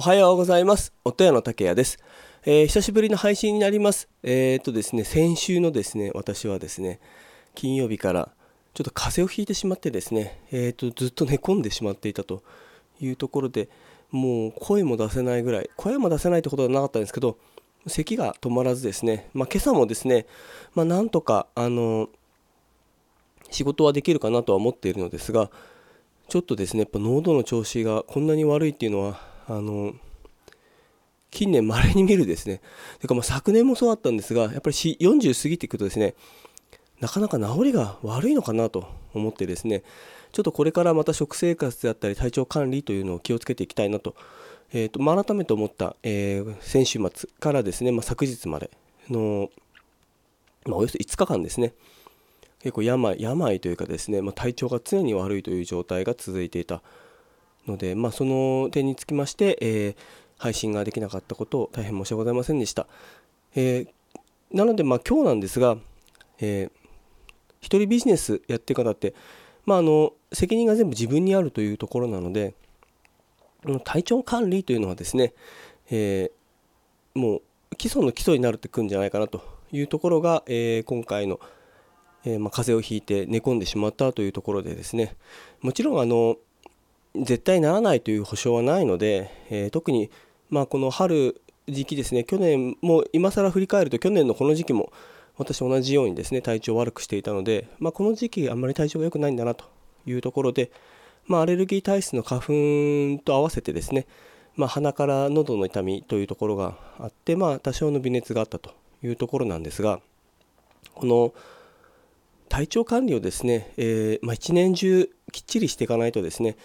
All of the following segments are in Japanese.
おはようございます。音屋の竹谷です、えー、久しぶりの配信になります。えー、っとですね先週のですね私はですね金曜日からちょっと風邪をひいてしまってですねえー、っとずっと寝込んでしまっていたというところでもう声も出せないぐらい声も出せないってことはなかったんですけど咳が止まらずですね、まあ、今朝もですね、まあ、なんとかあの仕事はできるかなとは思っているのですがちょっとですねやっぱ喉の調子がこんなに悪いっていうのはあの近年まれに見るですね。てかまあ昨年もそうだったんですがやっぱり40過ぎていくとですねなかなか治りが悪いのかなと思ってですねちょっとこれからまた食生活であったり体調管理というのを気をつけていきたいなと,、えーとまあ、改めて思った、えー、先週末からですね、まあ、昨日までの、まあ、およそ5日間ですね結構病病というかですね、まあ、体調が常に悪いという状態が続いていた。ので、まあ、その点につきまして、えー、配信ができなかったことを大変申し訳ございませんでした。えー、なので、まあ、今日なんですが、えー、一人ビジネスやっていく方って、まあ、あの責任が全部自分にあるというところなので体調管理というのはですね、えー、もう基礎の基礎になるってくんじゃないかなというところが、えー、今回の、えー、まあ、風邪をひいて寝込んでしまったというところでですねもちろんあの絶対ならないという保証はないので、えー、特に、まあ、この春時期ですね去年も今更振り返ると去年のこの時期も私同じようにですね体調を悪くしていたので、まあ、この時期あんまり体調が良くないんだなというところで、まあ、アレルギー体質の花粉と合わせてですね、まあ、鼻から喉の痛みというところがあって、まあ、多少の微熱があったというところなんですがこの体調管理をですね、えー、まあ、一年中きっちりしていかないとですね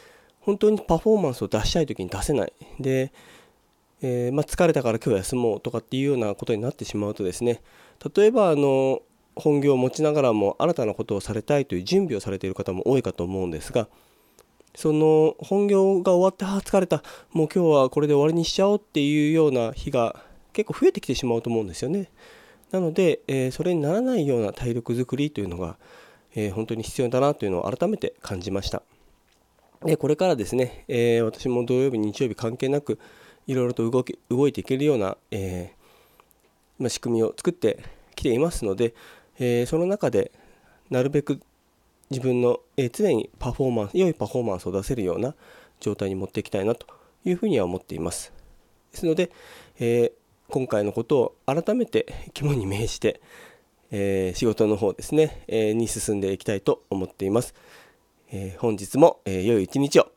本当にパフォーマンスを出したい時に出せない。で、えー、まあ、疲れたから今日休もうとかっていうようなことになってしまうとですね。例えばあの本業を持ちながらも新たなことをされたいという準備をされている方も多いかと思うんですがその本業が終わってああ疲れた。もう今日はこれで終わりにしちゃおうっていうような日が結構増えてきてしまうと思うんですよね。なので、えー、それにならないような体力づくりというのが、えー、本当に必要だなというのを改めて感じました。でこれからですね、えー、私も土曜日、日曜日関係なくいろいろと動き動いていけるような、えー、まあ、仕組みを作ってきていますので、えー、その中でなるべく自分の、え常にパフォーマンス良いパフォーマンスを出せるような状態に持っていきたいなというふうには思っています。ですので、え今回のことを改めて肝に銘じて、え仕事の方ですね、えに進んでいきたいと思っています。えー、本日も、えー、良い一日を。